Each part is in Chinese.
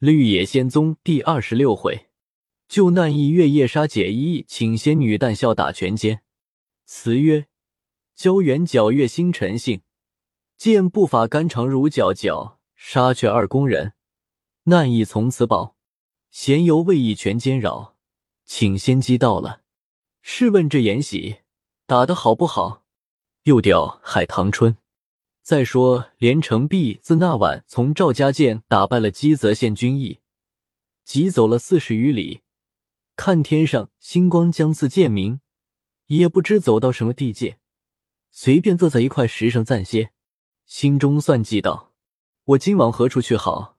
绿野仙踪第二十六回，救难一月夜杀解衣，请仙女淡笑打拳间。词曰：胶原皎月星辰性，见步法肝肠如皎皎。杀却二宫人，难亦从此保。闲游未易拳间扰，请仙姬到了。试问这延禧打得好不好？又调海棠春。再说，连城璧自那晚从赵家涧打败了姬泽县军役，急走了四十余里，看天上星光将似见明，也不知走到什么地界，随便坐在一块石上暂歇，心中算计道。我今往何处去好？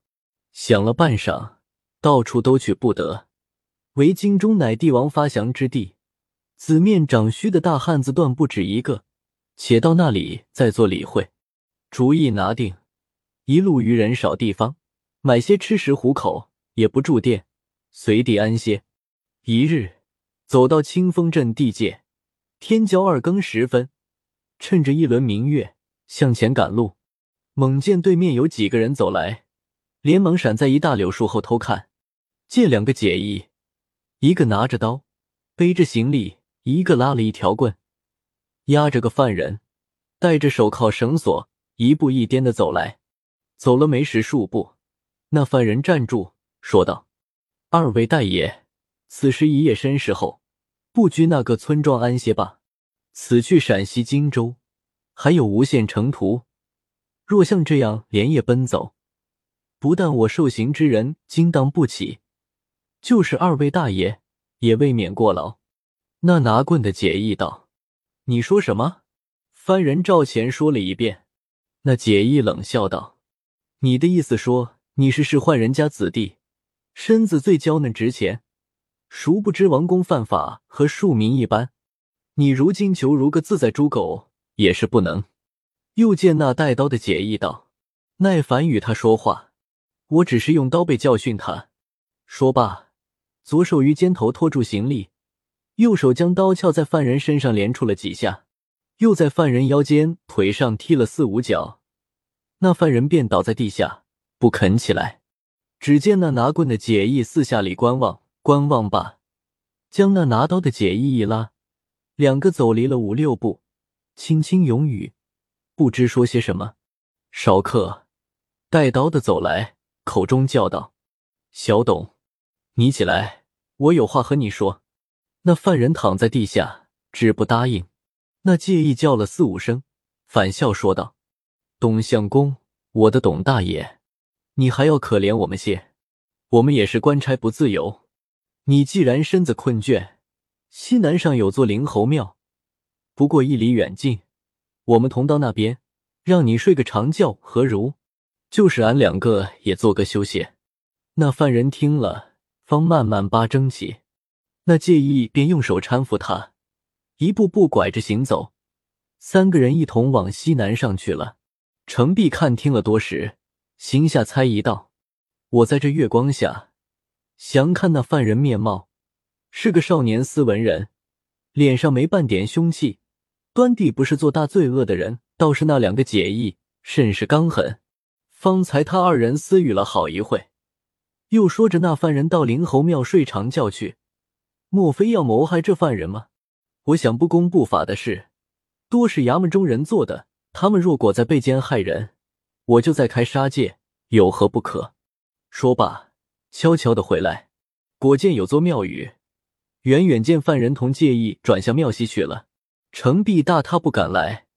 想了半晌，到处都去不得，唯京中乃帝王发祥之地，紫面长须的大汉子断不止一个，且到那里再做理会。主意拿定，一路渔人少地方，买些吃食糊口，也不住店，随地安歇。一日，走到清风镇地界，天交二更时分，趁着一轮明月，向前赶路。猛见对面有几个人走来，连忙闪在一大柳树后偷看。见两个解义，一个拿着刀，背着行李；一个拉了一条棍，压着个犯人，戴着手铐绳索，一步一颠的走来。走了没十数步，那犯人站住，说道：“二位大爷，此时一夜深时后，不拘那个村庄安歇吧。此去陕西荆州，还有无限程途。”若像这样连夜奔走，不但我受刑之人惊当不起，就是二位大爷也未免过劳。那拿棍的解意道：“你说什么？”番人赵钱说了一遍。那解意冷笑道：“你的意思说你是仕宦人家子弟，身子最娇嫩值钱，殊不知王公犯法和庶民一般。你如今求如个自在猪狗也是不能。”又见那带刀的解意道：“耐烦与他说话，我只是用刀背教训他。”说罢，左手于肩头托住行李，右手将刀鞘在犯人身上连出了几下，又在犯人腰间、腿上踢了四五脚，那犯人便倒在地下不肯起来。只见那拿棍的解义四下里观望，观望罢，将那拿刀的解义一拉，两个走离了五六步，轻轻勇语。不知说些什么，少客带刀的走来，口中叫道：“小董，你起来，我有话和你说。”那犯人躺在地下，只不答应。那介意叫了四五声，反笑说道：“董相公，我的董大爷，你还要可怜我们些？我们也是官差不自由。你既然身子困倦，西南上有座灵猴庙，不过一里远近。”我们同到那边，让你睡个长觉，何如？就是俺两个也做个休息。那犯人听了，方慢慢八争起。那介意便用手搀扶他，一步步拐着行走。三个人一同往西南上去了。程璧看听了多时，心下猜疑道：“我在这月光下，详看那犯人面貌，是个少年斯文人，脸上没半点凶气。”端地不是做大罪恶的人，倒是那两个解义甚是刚狠。方才他二人私语了好一会，又说着那犯人到灵猴庙睡长觉去，莫非要谋害这犯人吗？我想不公不法的事，多是衙门中人做的。他们若果在背间害人，我就再开杀戒，有何不可？说罢，悄悄的回来，果见有座庙宇，远远见犯人同介意转向庙西去了。程璧大踏步赶来，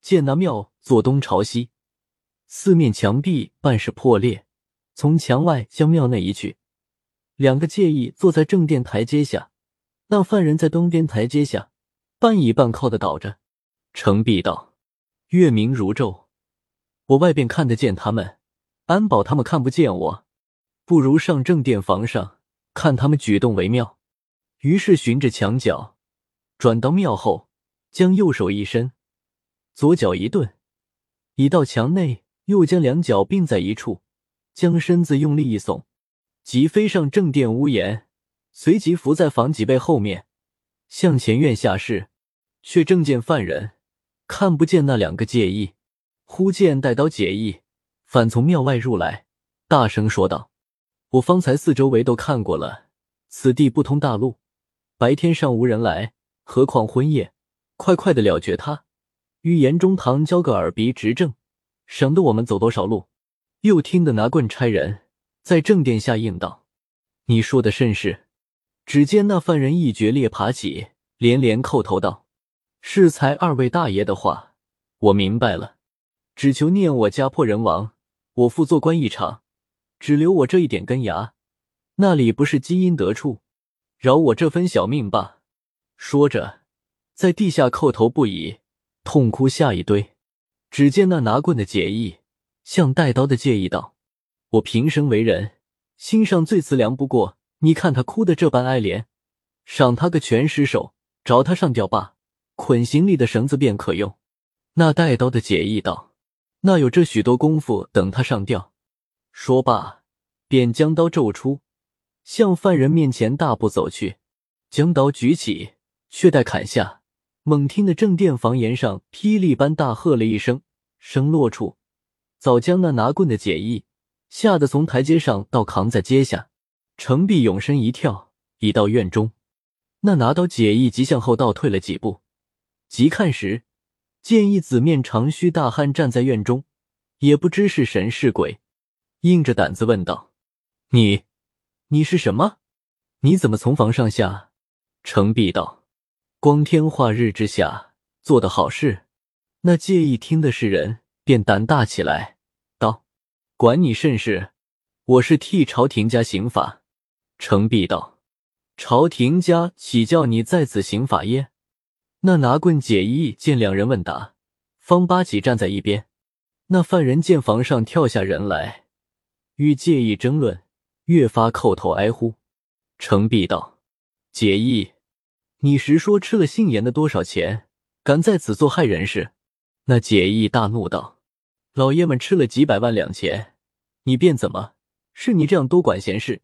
见那庙坐东朝西，四面墙壁半是破裂。从墙外向庙内移去，两个介意坐在正殿台阶下，那犯人在东边台阶下，半倚半靠的倒着。程璧道：“月明如昼，我外边看得见他们，安保他们看不见我，不如上正殿房上看他们举动为妙。”于是循着墙角转到庙后。将右手一伸，左脚一顿，已到墙内，又将两脚并在一处，将身子用力一耸，即飞上正殿屋檐，随即伏在房脊背后面，向前院下视，却正见犯人看不见那两个介意。忽见带刀解意反从庙外入来，大声说道：“我方才四周围都看过了，此地不通大路，白天尚无人来，何况昏夜？快快的了绝他，与严中堂交个耳鼻执政，省得我们走多少路。又听得拿棍差人在正殿下应道：“你说的甚是？”只见那犯人一决裂爬起，连连叩头道：“适才二位大爷的话，我明白了。只求念我家破人亡，我父做官一场，只留我这一点根芽，那里不是积阴得处，饶我这分小命吧。”说着，在地下叩头不已，痛哭下一堆。只见那拿棍的解义向带刀的介意道：“我平生为人，心上最慈良不过。”你看他哭得这般哀怜，赏他个全尸首，找他上吊罢，捆行李的绳子便可用。那带刀的解意道：“那有这许多功夫等他上吊。”说罢，便将刀骤出，向犯人面前大步走去，将刀举起，却待砍下，猛听得正殿房檐上霹雳般大喝了一声，声落处，早将那拿棍的解意吓得从台阶上倒扛在阶下。程璧永身一跳，已到院中。那拿刀解义即向后倒退了几步，急看时，见一紫面长须大汉站在院中，也不知是神是鬼，硬着胆子问道：“你，你是什么？你怎么从房上下？”程璧道：“光天化日之下做的好事。”那介意听的是人，便胆大起来，道：“管你甚事，我是替朝廷家行法。”程璧道：“朝廷家岂叫你在此行法耶？”那拿棍解义见两人问答，方八起站在一边。那犯人见房上跳下人来，与介意争论，越发叩头哀呼。程璧道：“解义，你实说吃了姓严的多少钱，敢在此做害人事？”那解义大怒道：“老爷们吃了几百万两钱，你便怎么？是你这样多管闲事？”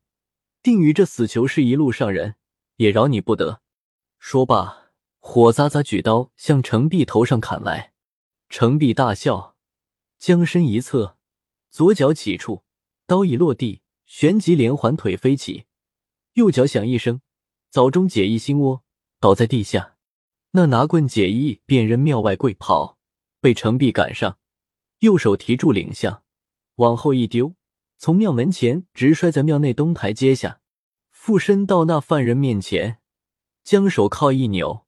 定与这死囚是一路上人，也饶你不得。说罢，火砸砸举刀向程璧头上砍来。程璧大笑，将身一侧，左脚起处，刀已落地，旋即连环腿飞起，右脚响一声，早中解义心窝，倒在地下。那拿棍解义便扔庙外跪跑，被程璧赶上，右手提住领相，往后一丢。从庙门前直摔在庙内东台阶下，附身到那犯人面前，将手铐一扭，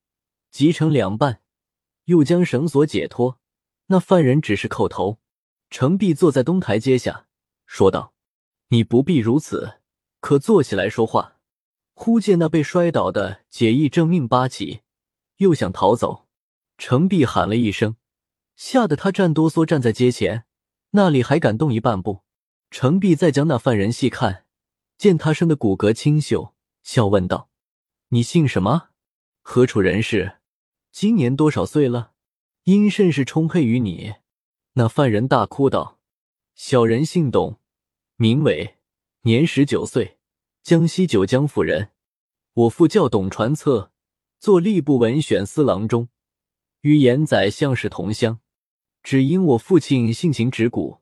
集成两半，又将绳索解脱。那犯人只是叩头。程璧坐在东台阶下，说道：“你不必如此，可坐起来说话。”忽见那被摔倒的解义正命八起，又想逃走。程璧喊了一声，吓得他站哆嗦，站在阶前，那里还敢动一半步。程璧再将那犯人细看，见他生的骨骼清秀，笑问道：“你姓什么？何处人士？今年多少岁了？因甚是充沛于你？”那犯人大哭道：“小人姓董，名伟，年十九岁，江西九江府人。我父叫董传策，做吏部文选司郎中，与严宰相是同乡。只因我父亲性情直骨。”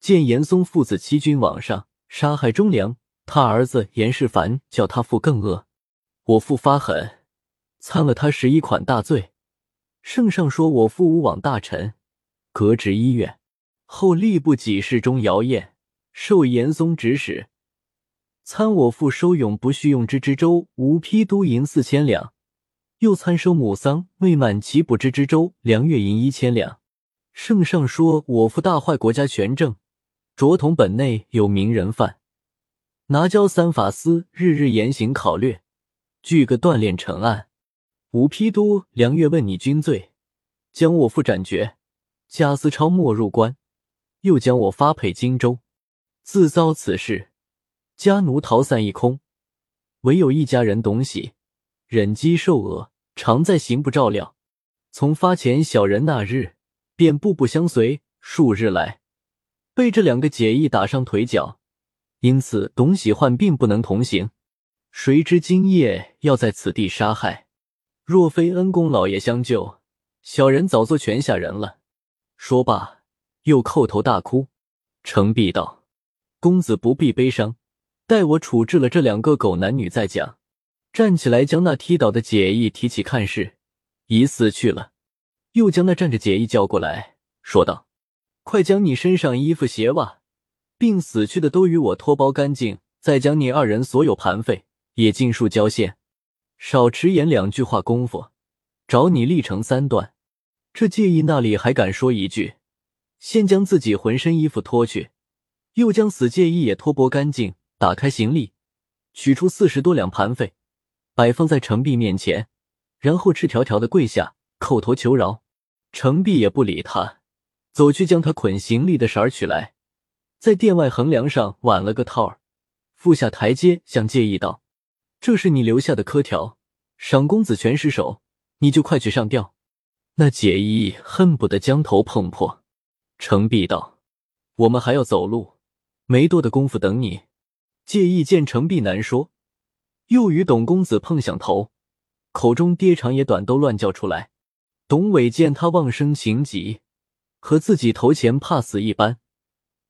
见严嵩父子欺君罔上，杀害忠良，他儿子严世蕃叫他父更恶。我父发狠，参了他十一款大罪。圣上说我父无往大臣，革职医院。后吏部给事中姚燕受严嵩指使，参我父收永不叙用之知州吴丕都银四千两，又参收母丧未满其补之知州梁月银一千两。圣上说我父大坏国家权政。卓统本内有名人犯，拿交三法司日日严刑考略，据个锻炼成案。吴丕都梁月问你君罪，将我父斩决。贾思超没入关，又将我发配荆州。自遭此事，家奴逃散一空，唯有一家人董喜忍饥受饿，常在刑部照料。从发遣小人那日，便步步相随，数日来。被这两个解义打伤腿脚，因此董喜焕并不能同行。谁知今夜要在此地杀害，若非恩公老爷相救，小人早做泉下人了。说罢，又叩头大哭。程璧道：“公子不必悲伤，待我处置了这两个狗男女再讲。站起来，将那踢倒的解义提起看视，已死去了。又将那站着解义叫过来，说道：“快将你身上衣服鞋袜，并死去的都与我脱包干净，再将你二人所有盘费也尽数交现。少迟延两句话功夫，找你立成三段。”这介意那里还敢说一句？先将自己浑身衣服脱去，又将死介意也脱剥干净，打开行李，取出四十多两盘费。摆放在程璧面前，然后赤条条的跪下，叩头求饶。程璧也不理他，走去将他捆行李的绳儿取来，在殿外横梁上挽了个套儿，复下台阶，向介意道：“这是你留下的科条，赏公子全尸首，你就快去上吊。”那解意恨不得将头碰破。程璧道：“我们还要走路，没多的功夫等你。”介意见程璧难说。又与董公子碰响头，口中爹长也短都乱叫出来。董伟见他望生情急，和自己头前怕死一般，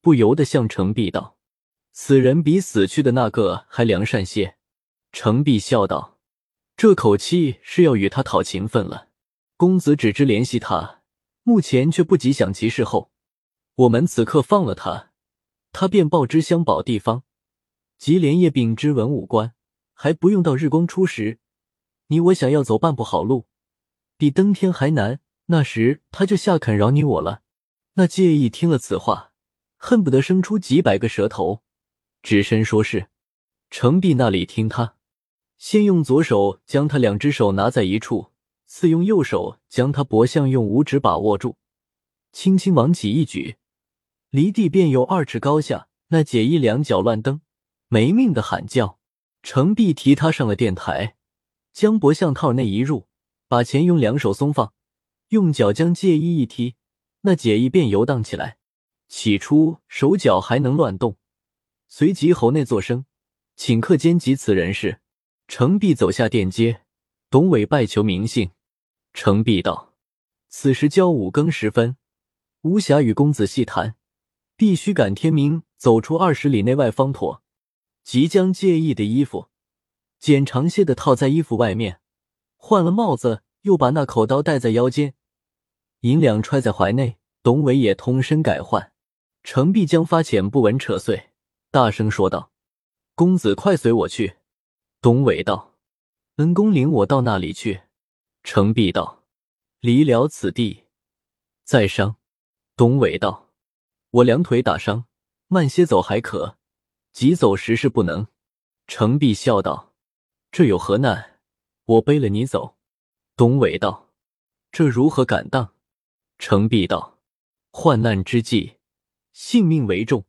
不由得向程璧道：“此人比死去的那个还良善些。”程璧笑道：“这口气是要与他讨情分了。公子只知怜惜他，目前却不及想其事后。我们此刻放了他，他便报知相保地方，即连夜禀知文武官。”还不用到日光初时，你我想要走半步好路，比登天还难。那时他就下肯饶你我了。那介意听了此话，恨不得生出几百个舌头，只身说是。程璧那里听他，先用左手将他两只手拿在一处，次用右手将他脖项用五指把握住，轻轻往起一举，离地便有二尺高下。那解衣两脚乱蹬，没命的喊叫。程璧提他上了殿台，将脖项套内一入，把钱用两手松放，用脚将戒衣一踢，那解衣便游荡起来。起初手脚还能乱动，随即喉内作声，顷刻间及此人事。程璧走下殿阶，董伟拜求明信。程璧道：“此时交五更时分，无暇与公子细谈，必须赶天明走出二十里内外方妥。”即将介意的衣服剪长些的套在衣服外面，换了帽子，又把那口刀戴在腰间，银两揣在怀内。董伟也通身改换。程璧将发浅布纹扯碎，大声说道：“公子快随我去。”董伟道：“恩公领我到那里去？”程璧道：“离了此地，再伤。”董伟道：“我两腿打伤，慢些走还可。”急走时是不能。程璧笑道：“这有何难？我背了你走。”董伟道：“这如何敢当？”程璧道：“患难之际，性命为重，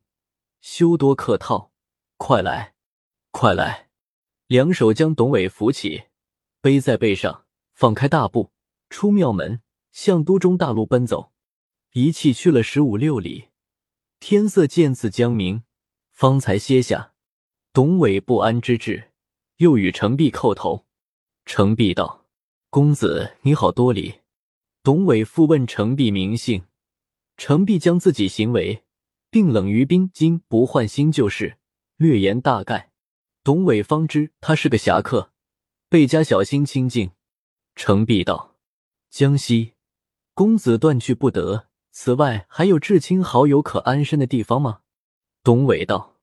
休多客套。快来，快来！”两手将董伟扶起，背在背上，放开大步出庙门，向都中大路奔走。一气去了十五六里，天色渐次将明。方才歇下，董伟不安之至，又与程璧叩头。程璧道：“公子你好多礼。”董伟复问程璧名姓，程璧将自己行为，并冷于冰今不换新旧事，略言大概。董伟方知他是个侠客，倍加小心清静。程璧道：“江西公子断去不得，此外还有至亲好友可安身的地方吗？”董伟道：“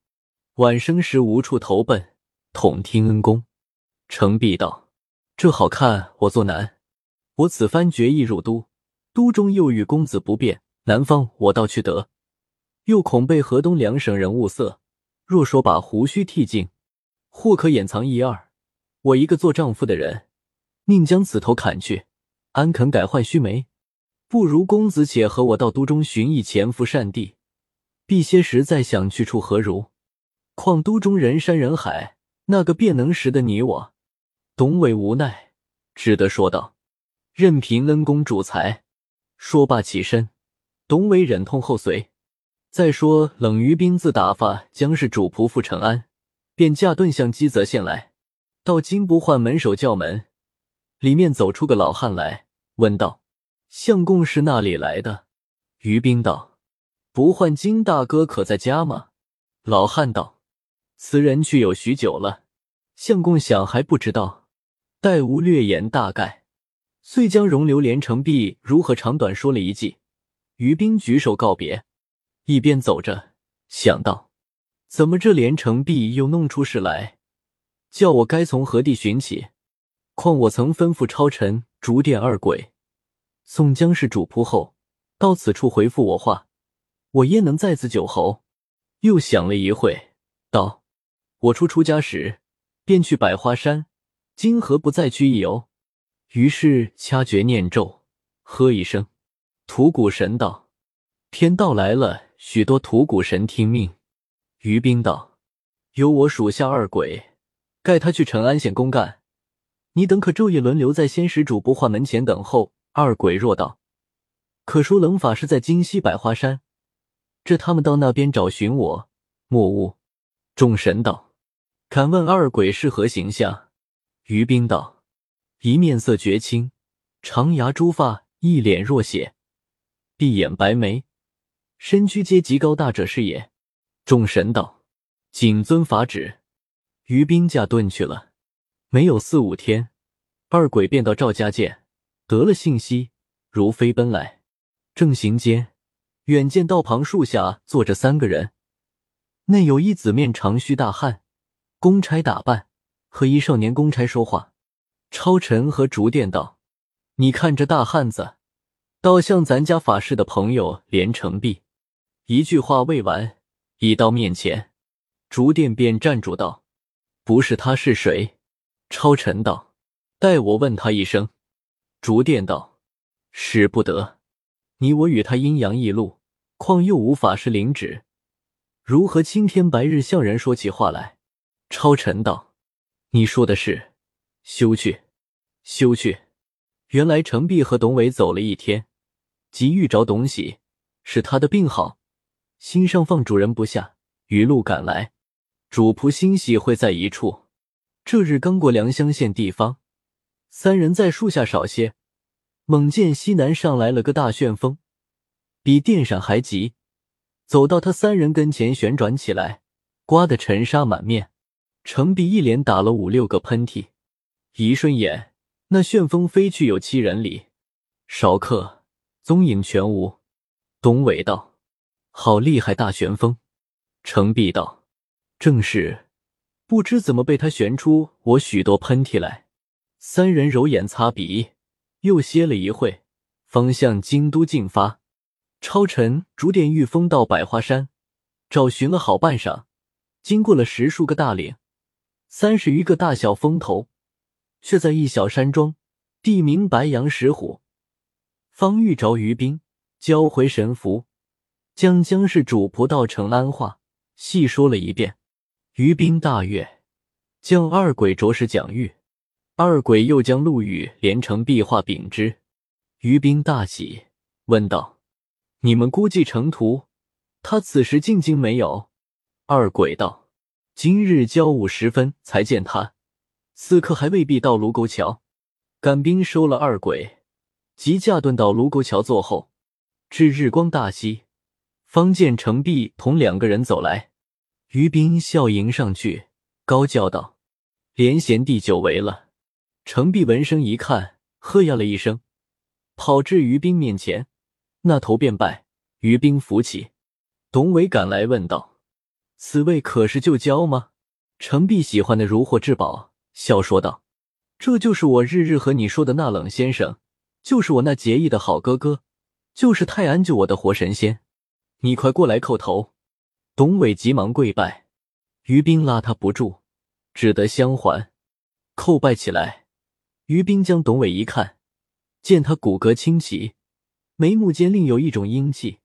晚生时无处投奔，统听恩公。”程璧道：“这好看，我做难。我此番决意入都，都中又遇公子不便，南方我倒去得，又恐被河东两省人物色。若说把胡须剃净，或可掩藏一二。我一个做丈夫的人，宁将此头砍去，安肯改换须眉？不如公子且和我到都中寻一潜伏善地。”避些时再想去处何如？况都中人山人海，那个便能识得你我。董伟无奈，只得说道：“任凭恩公主裁。”说罢起身。董伟忍痛后随。再说冷于冰自打发将士主仆赴长安，便驾盾向积泽县来。到金不换门首叫门，里面走出个老汉来，问道：“相公是那里来的？”于兵道。不换金大哥可在家吗？老汉道：“此人去有许久了，相公想还不知道，待吾略言大概。遂将容留连城璧如何长短说了一记。于兵举手告别，一边走着，想到：怎么这连城璧又弄出事来？叫我该从何地寻起？况我曾吩咐超尘、逐殿二鬼送江氏主仆后，到此处回复我话，我焉能在此久候？又想了一会，道：我初出家时，便去百花山，今何不再去一游？于是掐诀念咒，喝一声“土谷神道”，天道来了，许多土谷神听命。于冰道：“有我属下二鬼，盖他去成安县公干，你等可昼夜轮流在仙石主不化门前等候。”二鬼若道：“可说冷法师在京西百花山，这他们到那边找寻我，莫误。”众神道：“敢问二鬼是何形象？”于冰道。一面色绝青，长牙朱发，一脸若血，闭眼白眉，身躯皆极高大者是也。众神道：“谨遵法旨。”于兵驾遁去了。没有四五天，二鬼便到赵家见，得了信息，如飞奔来。正行间，远见道旁树下坐着三个人，内有一紫面长须大汉，公差打扮，和一少年公差说话。超尘和竹电道：“你看这大汉子，倒像咱家法师的朋友连城璧。”一句话未完，已到面前，竹电便站住道：“不是他是谁？”超尘道：“待我问他一声。”竹电道：“使不得，你我与他阴阳异路，况又无法师灵旨，如何青天白日向人说起话来？”超尘道：“你说的是。”休去，休去！原来程璧和董伟走了一天，急欲找董喜，是他的病好，心上放主人不下，雨路赶来。主仆欣喜会在一处。这日刚过良乡县地方，三人在树下少歇，猛见西南上来了个大旋风，比电闪还急，走到他三人跟前旋转起来，刮得尘沙满面。程璧一连打了五六个喷嚏。一瞬眼，那旋风飞去有七人里，少客踪影全无。董伟道：“好厉害，大旋风！”程璧道：“正是，不知怎么被他旋出我许多喷嚏来。”三人揉眼擦鼻，又歇了一会，方向京都进发。超尘、逐点御风到百花山，找寻了好半晌，经过了十数个大岭，三十余个大小峰头。却在一小山庄，地名白羊石虎，方遇着于冰，交回神符，将江氏主仆道成安话细说了一遍。于兵大悦，将二鬼着实讲谕。二鬼又将陆羽连成壁画禀之。于兵大喜，问道：“你们估计成图，他此时进京没有？”二鬼道：“今日交午时分才见他。”此刻还未必到卢沟桥，赶兵收了二鬼，即驾遁到卢沟桥坐后，至日光大西，方见程璧同两个人走来。于斌笑迎上去，高叫道：“连贤弟久违了。”程璧闻声一看，喝呀了一声，跑至于斌面前，那头便拜。于斌扶起，董伟赶来问道：“此位可是旧交吗？”程璧喜欢的如获至宝。笑说道：“这就是我日日和你说的那冷先生，就是我那结义的好哥哥，就是泰安救我的活神仙。你快过来叩头。”董伟急忙跪拜，于兵拉他不住，只得相还，叩拜起来。于兵将董伟一看，见他骨骼清奇，眉目间另有一种英气，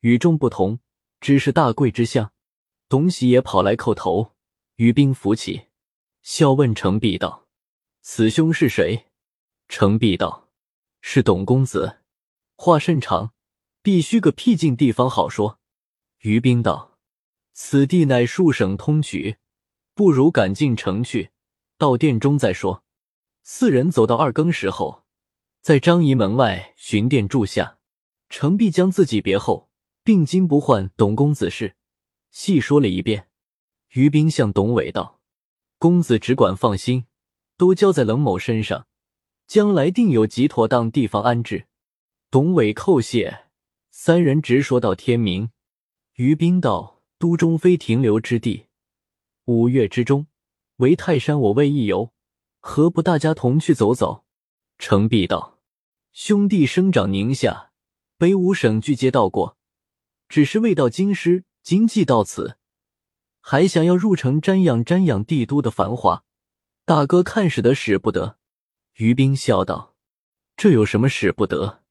与众不同，只是大贵之相。董喜也跑来叩头，于兵扶起。笑问程璧道：“此兄是谁？”程璧道：“是董公子。”话甚长，必须个僻静地方好说。于冰道：“此地乃数省通衢，不如赶进城去，到殿中再说。”四人走到二更时候，在张仪门外寻店住下。程璧将自己别后，病金不换董公子事细说了一遍。于冰向董伟道：“公子只管放心，都交在冷某身上，将来定有极妥当地方安置。”董伟叩谢，三人直说到天明。于冰道：“都中非停留之地，五岳之中，唯泰山我未一游，何不大家同去走走？”程璧道：“兄弟生长宁夏，北五省俱皆到过，只是未到京师，今既到此，还想要入城瞻仰瞻仰帝都的繁华。大哥看使得使不得。”于冰笑道：“这有什么使不得？”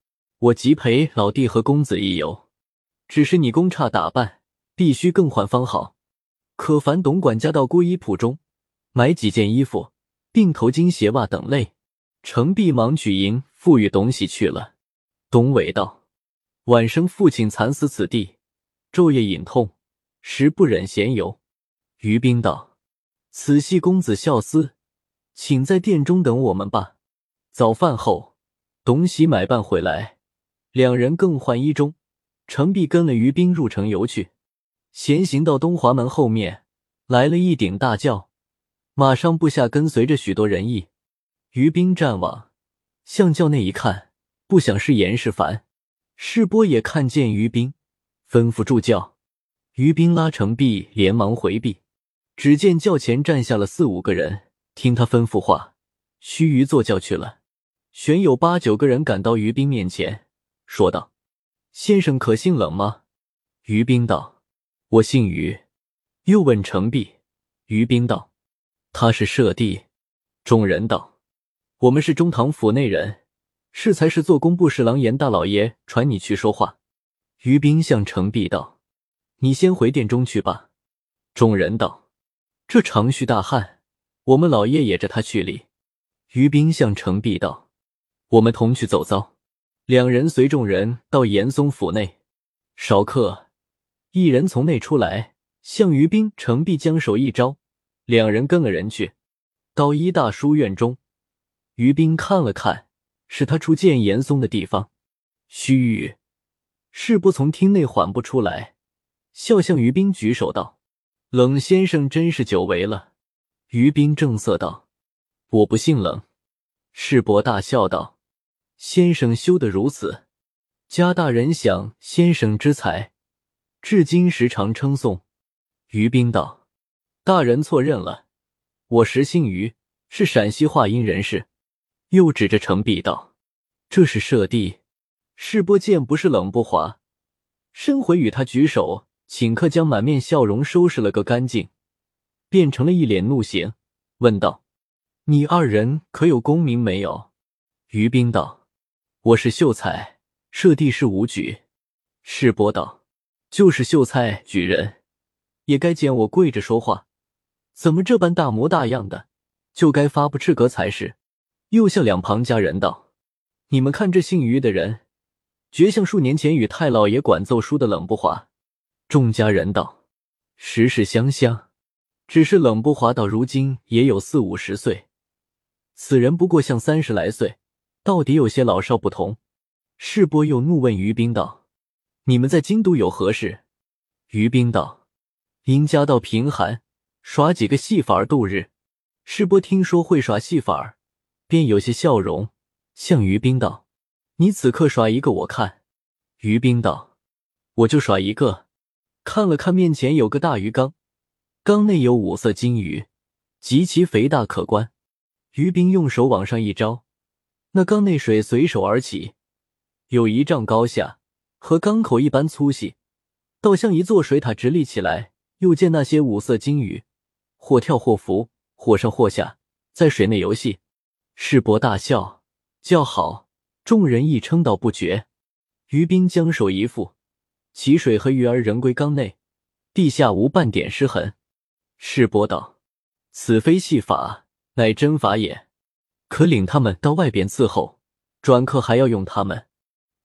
我即陪老弟和公子一游，只是你公差打扮，必须更换方好。可烦董管家到孤衣铺中买几件衣服，并头巾、鞋袜等类。程璧忙取银，付与董喜去了。董伟道：“晚生父亲惨死此地，昼夜隐痛，实不忍闲游。”于冰道：“此系公子孝思，请在殿中等我们吧。”早饭后，董喜买办回来。两人更换衣中，程璧跟了于兵入城游去。闲行到东华门后面，来了一顶大轿，马上部下跟随着许多人役。于兵站往向轿内一看，不想是严世蕃。世波也看见于兵，吩咐助轿。于兵拉程璧，连忙回避。只见轿前站下了四五个人，听他吩咐话，须臾坐轿去了。旋有八九个人赶到于兵面前。说道：“先生可姓冷吗？”于冰道：“我姓于。”又问程璧，于冰道：“他是舍弟。”众人道：“我们是中堂府内人，适才是做工部侍郎严大老爷传你去说话。”于冰向程璧道：“你先回殿中去吧。”众人道：“这长须大汉，我们老爷也着他去哩。”于冰向程璧道：“我们同去走遭。”两人随众人到严嵩府内，少客，一人从内出来，向于冰、程璧将手一招，两人跟了人去，到一大书院中，于冰看了看，是他初见严嵩的地方。须臾，事不从厅内缓不出来，笑向于冰举手道：“冷先生真是久违了。”于冰正色道：“我不姓冷。”世伯大笑道。先生修得如此，家大人想先生之才，至今时常称颂。于冰道：“大人错认了，我实姓于，是陕西华阴人士。”又指着程璧道：“这是舍弟。”世波见不是冷不华，申回与他举手，顷刻将满面笑容收拾了个干净，变成了一脸怒形，问道：“你二人可有功名没有？”于冰道。我是秀才，设地是武举。世伯道：“就是秀才举人，也该见我跪着说话，怎么这般大模大样的？就该发布斥格才是。”又向两旁家人道：“你们看这姓于的人，绝像数年前与太老爷管奏书的冷不华。”众家人道：“实是相像，只是冷不华到如今也有四五十岁，此人不过像三十来岁。”到底有些老少不同。世波又怒问于冰道：“你们在京都有何事？”于冰道：“因家道贫寒，耍几个戏法度日。”世波听说会耍戏法，便有些笑容，向于冰道：“你此刻耍一个我看。”于冰道：“我就耍一个。”看了看面前有个大鱼缸，缸内有五色金鱼，极其肥大可观。于冰用手往上一招。那缸内水随手而起，有一丈高下，和缸口一般粗细，倒像一座水塔直立起来。又见那些五色金鱼，或跳或浮，或上或下，在水内游戏。世伯大笑，叫好，众人亦称道不绝。于斌将手一覆，其水和鱼儿仍归缸内，地下无半点湿痕。世伯道：“此非戏法，乃真法也。”可领他们到外边伺候，转客还要用他们。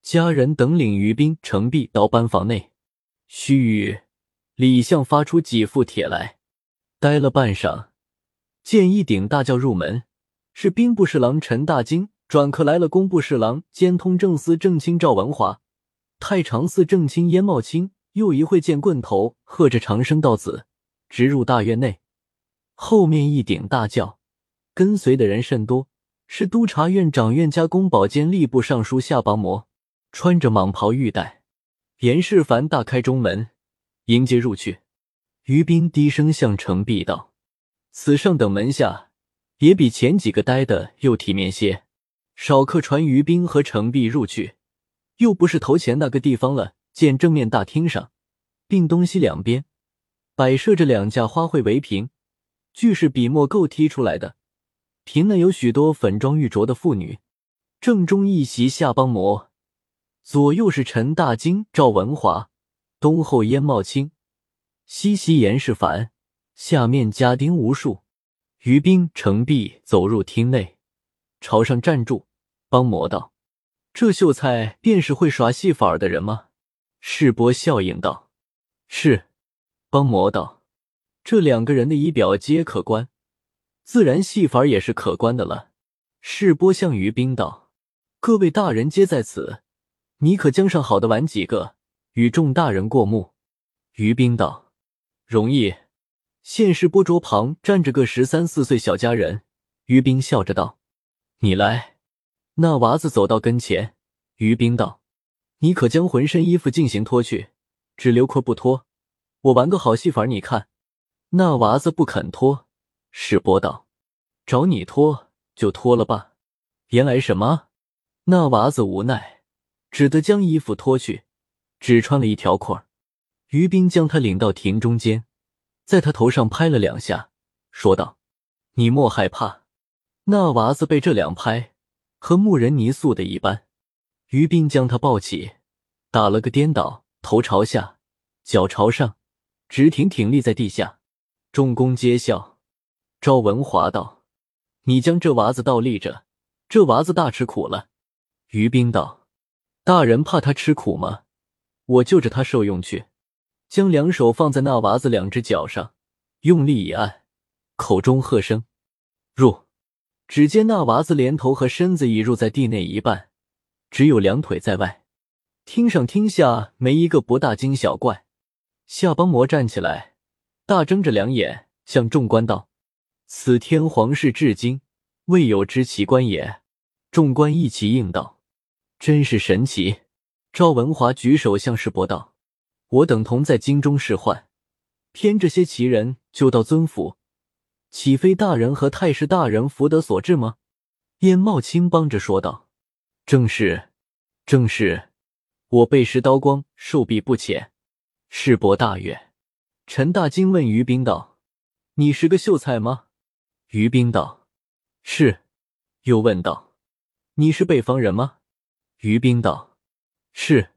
家人等领于兵程璧到班房内。须臾，李相发出几副帖来，待了半晌，见一顶大轿入门，是兵部侍郎陈大京，转客来了工部侍郎兼通政司正卿赵文华，太常寺正卿燕茂卿。又一会见棍头，喝着长生道子，直入大院内。后面一顶大轿，跟随的人甚多，是督察院长院加宫保监吏部尚书夏邦模，穿着蟒袍玉带。严世蕃大开中门迎接入去。于斌低声向程璧道：“此上等门下也比前几个待的又体面些，少客传于斌和程璧入去，又不是头前那个地方了。见正面大厅上，并东西两边摆设着两架花卉围屏，俱是笔墨构剔出来的。亭内有许多粉妆玉琢的妇女。正中一席夏邦摩，左右是陈大京、赵文华，东后燕茂清。”西席严世蕃，下面家丁无数。于兵程璧走入厅内，朝上站住。帮魔道：“这秀才便是会耍戏法的人吗？”世伯笑应道：“是。”帮魔道：“这两个人的仪表皆可观，自然戏法也是可观的了。”世波向于兵道：“各位大人皆在此，你可将上好的玩几个，与众大人过目。”于兵道。容易。现世波桌旁站着个十三四岁小佳人，于冰笑着道：“你来。”那娃子走到跟前，于冰道：“你可将浑身衣服进行脱去，只留裤不脱。我玩个好戏法，你看。”那娃子不肯脱，世伯道：“找你脱就脱了吧。”言来什么？那娃子无奈，只得将衣服脱去，只穿了一条裤儿。于斌将他领到亭中间，在他头上拍了两下，说道：“你莫害怕。”那娃子被这两拍，和木人泥塑的一般。于斌将他抱起，打了个颠倒，头朝下，脚朝上，直挺挺立在地下。众公皆笑。赵文华道：“你将这娃子倒立着，这娃子大吃苦了。”于斌道：“大人怕他吃苦吗？我就着他受用去。”将两手放在那娃子两只脚上，用力一按，口中喝声“入”。只见那娃子连头和身子已入在地内一半，只有两腿在外。听上听下没一个不大惊小怪。夏邦魔站起来，大睁着两眼，向众官道：“此天皇室至今未有之奇观也。”众官一齐应道：“真是神奇。”赵文华举手向世伯道。我等同在京中仕宦，偏这些奇人就到尊府，岂非大人和太师大人福德所致吗？燕茂清帮着说道：“正是，正是。我背时刀光，受弊不浅。”世伯大悦。陈大惊问于冰道：“你是个秀才吗？”于冰道：“是。”又问道：“你是北方人吗？”于冰道：“是。”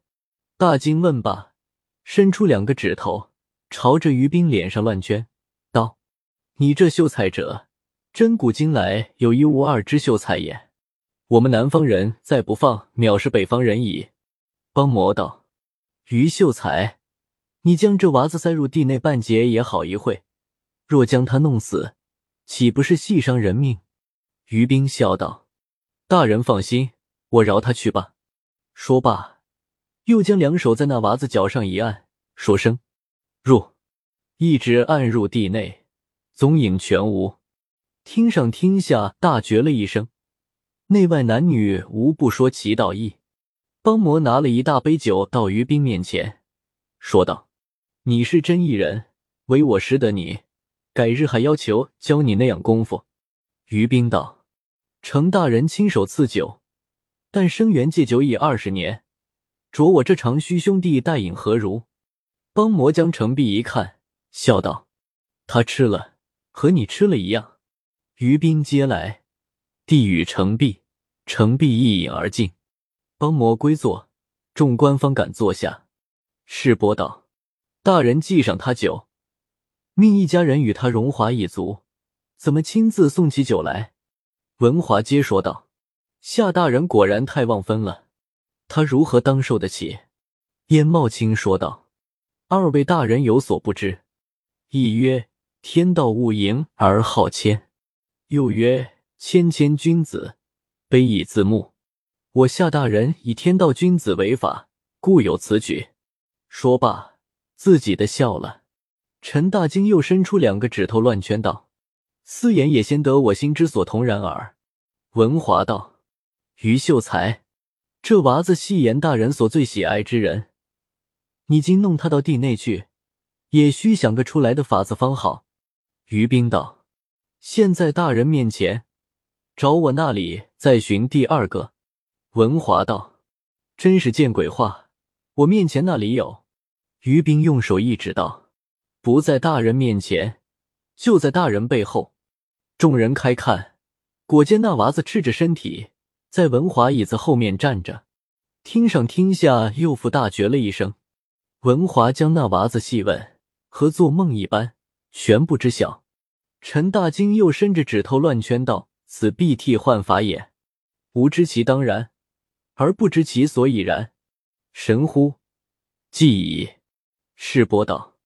大惊问罢。伸出两个指头，朝着于冰脸上乱圈，道：“你这秀才者，真古今来有一无二之秀才也。我们南方人再不放，藐视北方人矣。”帮魔道：“于秀才，你将这娃子塞入地内半截也好一会，若将他弄死，岂不是戏伤人命？”于冰笑道：“大人放心，我饶他去吧。”说罢。又将两手在那娃子脚上一按，说声“入”，一直按入地内，踪影全无。厅上厅下大绝了一声，内外男女无不说其道义。帮魔拿了一大杯酒到于冰面前，说道：“你是真义人，唯我识得你，改日还要求教你那样功夫。”于冰道：“程大人亲手赐酒，但生缘戒酒已二十年。”着我这长须兄弟待饮何如？帮魔将程璧一看，笑道：“他吃了，和你吃了一样。”于兵接来，递与程璧，程璧一饮而尽。帮魔归坐，众官方敢坐下。世伯道：“大人祭上他酒，命一家人与他荣华一族，怎么亲自送起酒来？”文华皆说道：“夏大人果然太忘分了。”他如何当受得起？燕茂青说道：“二位大人有所不知，一曰天道勿盈而好谦，又曰谦谦君子，卑以自牧。我夏大人以天道君子为法，故有此举。”说罢，自己的笑了。陈大惊又伸出两个指头乱圈道：“四眼也先得我心之所同然耳。”文华道：“于秀才，这娃子系严大人所最喜爱之人，你竟弄他到地内去，也需想个出来的法子方好。”于冰道：“现在大人面前，找我那里再寻第二个。”文华道：“真是见鬼话！我面前那里有？”于冰用手一指道。不在大人面前，就在大人背后。众人开看，果见那娃子赤着身体，在文华椅子后面站着。听上听下，又复大绝了一声。文华将那娃子细问，和做梦一般，全不知晓。陈大惊又伸着指头乱圈道：“此必替换法也，吾知其当然，而不知其所以然。神乎！既矣。”世伯道。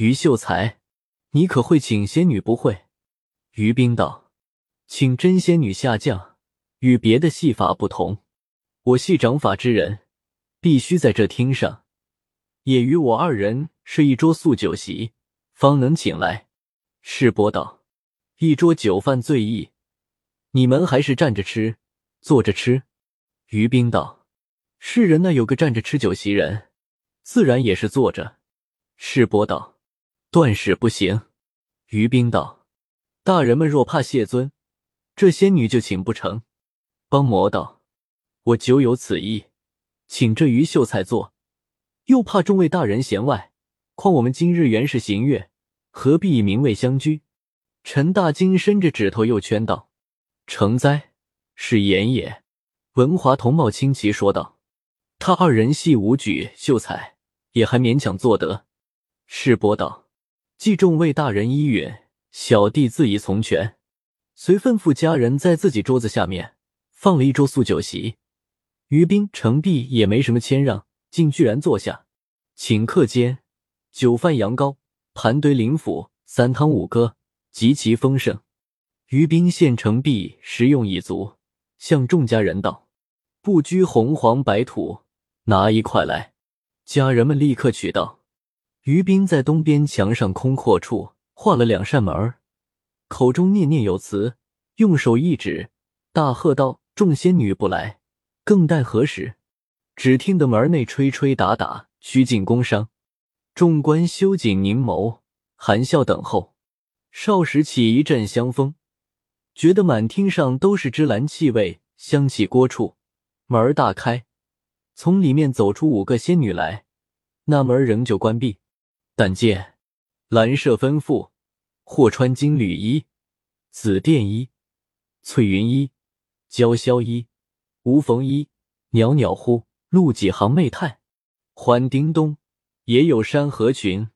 于秀才，你可会请仙女？不会。于冰道：“请真仙女下降，与别的戏法不同。我系掌法之人，必须在这厅上，也与我二人是一桌素酒席，方能请来。”世伯道：“一桌酒饭醉意，你们还是站着吃，坐着吃。”于冰道：“世人那有个站着吃酒席人，自然也是坐着。”世伯道。断使不行。于冰道：“大人们若怕谢尊，这仙女就请不成。”帮魔道：“我久有此意，请这于秀才做，又怕众位大人嫌外。况我们今日原是行月，何必以名位相居？”陈大惊伸着指头又圈道：“成哉，是言也。”文华同茂清奇说道：“他二人系武举秀才，也还勉强做得。”世伯道。既众位大人依允，小弟自宜从权。遂吩咐家人在自己桌子下面放了一桌素酒席。于冰、程璧也没什么谦让，竟居然坐下。顷刻间，酒饭羊羔，盘堆灵府，三汤五歌，极其丰盛。于冰见程璧食用已足，向众家人道：“不拘红黄白土，拿一块来。”家人们立刻取道。于斌在东边墙上空阔处画了两扇门口中念念有词，用手一指，大喝道：“众仙女不来，更待何时？”只听得门内吹吹打打，虚进宫商。众官修紧凝眸，含笑等候。少时起一阵香风，觉得满厅上都是芝兰气味，香气聒处。门大开，从里面走出五个仙女来，那门仍旧关闭。但见蓝麝吩咐，或穿金缕衣、紫钿衣、翠云衣、娇绡衣、无缝衣，袅袅乎，露几行媚态。欢叮咚，也有山河裙、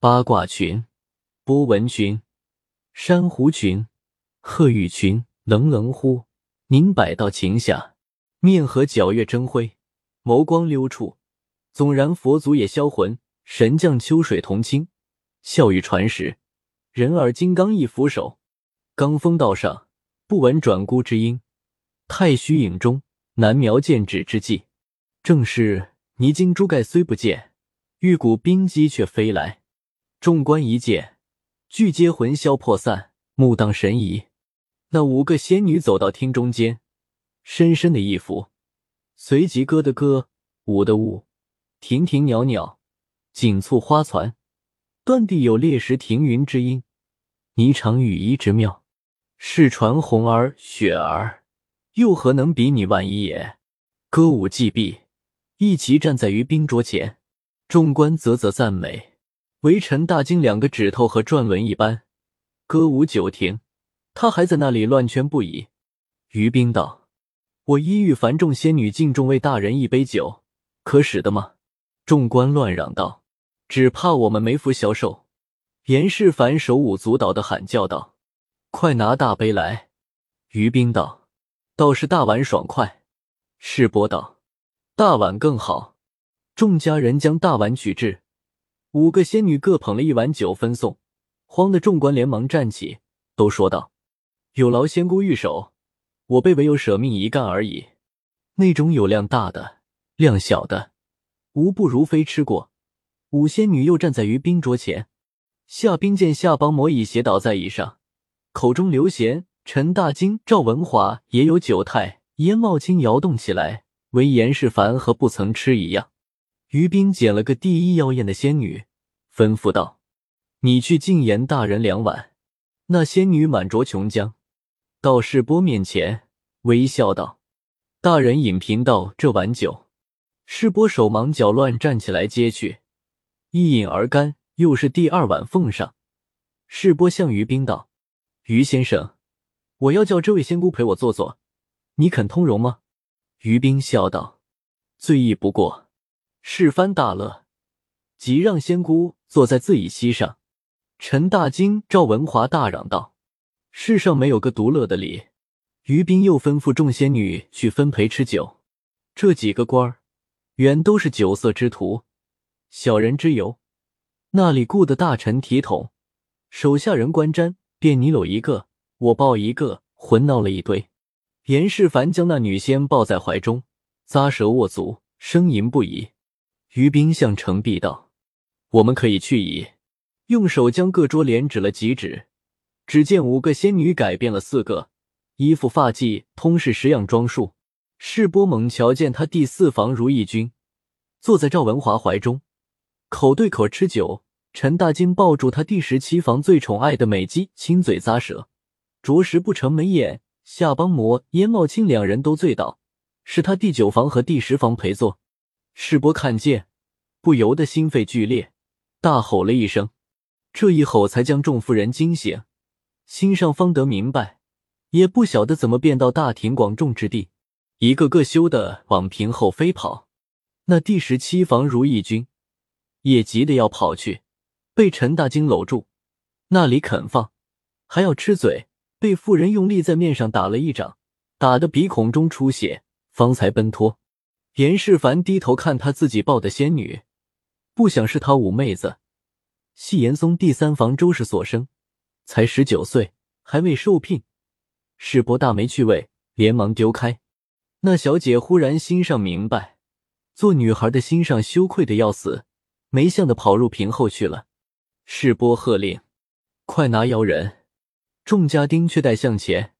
八卦裙、波纹裙、珊瑚裙、鹤羽裙，冷冷乎，凝摆到琴下，面和皎月争辉，眸光溜处，纵然佛祖也销魂。神将秋水同清，笑语传时，人耳金刚一扶手，罡风道上不闻转孤之音，太虚影中难描剑指之际。正是泥金珠盖虽不见，玉骨冰肌却飞来。众官一见，俱皆魂消魄散，目当神移。那五个仙女走到厅中间，深深的一伏，随即歌的歌，舞的舞，亭亭袅袅。锦簇花攒，断地有裂石停云之音；霓裳羽衣之妙，世传红儿雪儿，又何能比拟万一也？歌舞既毕，一齐站在于冰桌前，众官啧啧赞美，微臣大惊两个指头和转轮一般。歌舞久停，他还在那里乱圈不已。于冰道：“我一欲凡众仙女敬众位大人一杯酒，可使得吗？”众官乱嚷道。只怕我们没福消受。严世蕃手舞足蹈的喊叫道：“快拿大杯来！”于冰道：“倒是大碗爽快。”世伯道：“大碗更好。”众家人将大碗取至，五个仙女各捧了一碗酒分送。慌的众官连忙站起，都说道：“有劳仙姑御手，我辈唯有舍命一干而已。那种有量大的、量小的，无不如非吃过。”五仙女又站在于冰桌前，夏冰见夏邦魔已斜倒在椅上，口中流涎。陈大金、赵文华也有酒态，烟冒青摇动起来，唯严世蕃和不曾吃一样。于冰捡了个第一妖艳的仙女，吩咐道：“你去敬严大人两碗。”那仙女满酌琼浆，到世波面前微笑道：“大人饮贫道这碗酒。”世波手忙脚乱站起来接去，一饮而干。又是第二碗奉上。世波向于冰道：“于先生。”我要叫这位仙姑陪我坐坐，你肯通融吗？于冰笑道：“醉意不过。”世蕃大乐，即让仙姑坐在自己膝上。陈大惊、赵文华大嚷道：“世上没有个独乐的理！”于冰又吩咐众仙女去分陪吃酒。这几个官儿原都是酒色之徒，小人之尤。那里雇的大臣体统，手下人观瞻，便你搂一个。我抱一个，混闹了一堆。严世蕃将那女仙抱在怀中，咂舌握足，呻吟不已。于冰向程璧道：“我们可以去矣。”用手将各桌连指了几指，只见五个仙女改变了四个，衣服发髻通是十样装束。世波猛瞧见他第四房如意君坐在赵文华怀中，口对口吃酒。陈大金抱住他第十七房最宠爱的美姬，亲嘴咂舌。着实不成眉眼，夏邦魔、燕茂清两人都醉倒，是他第九房和第十房陪坐。世伯看见，不由得心肺剧烈，大吼了一声。这一吼才将众妇人惊醒，心上方得明白，也不晓得怎么变到大庭广众之地，一个个羞得往屏后飞跑。那第十七房如意君也急得要跑去，被陈大惊搂住，那里肯放，还要吃嘴。被妇人用力在面上打了一掌，打得鼻孔中出血，方才奔脱。严世蕃低头看他自己抱的仙女，不想是他五妹子，系严嵩第三房周氏所生，才十九岁，还未受聘。世伯大没趣味，连忙丢开。那小姐忽然心上明白，做女孩的心上羞愧的要死，没相的跑入屏后去了。世波喝令：“快拿妖人！”众家丁却待向前，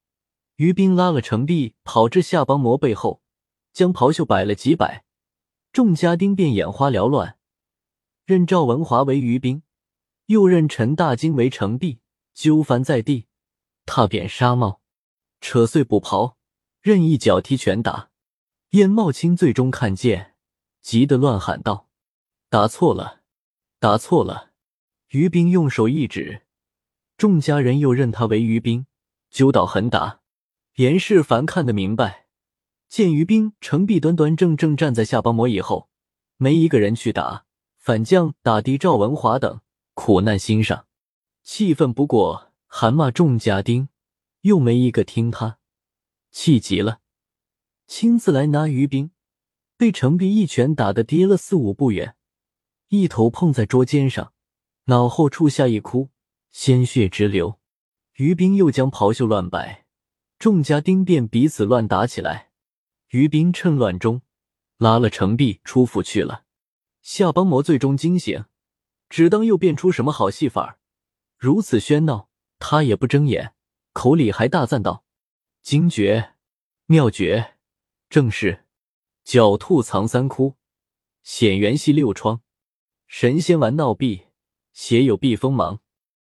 于兵拉了程璧跑至夏邦魔背后，将袍袖摆了几摆，众家丁便眼花缭乱，任赵文华为于兵，又任陈大金为程璧，揪翻在地，踏扁纱帽，扯碎布袍，任意脚踢拳打。燕茂清最终看见，急得乱喊道：“打错了，打错了！”于冰用手一指。众家人又认他为于冰，揪倒狠打。严世蕃看得明白，见于冰、程璧端端正正站在下邦魔以后，没一个人去打，反将打的赵文华等苦难心上，气愤不过，喊骂众家丁，又没一个听他，气急了，亲自来拿于冰，被程璧一拳打得跌了四五步远，一头碰在桌肩上，脑后处下一哭。鲜血直流，于冰又将袍袖乱摆，众家丁便彼此乱打起来。于冰趁乱中拉了程璧出府去了。夏邦魔最终惊醒，只当又变出什么好戏法如此喧闹，他也不睁眼，口里还大赞道：“惊绝，妙绝，正是狡兔藏三窟，险缘系六窗。神仙玩闹闭，邪有避锋芒。”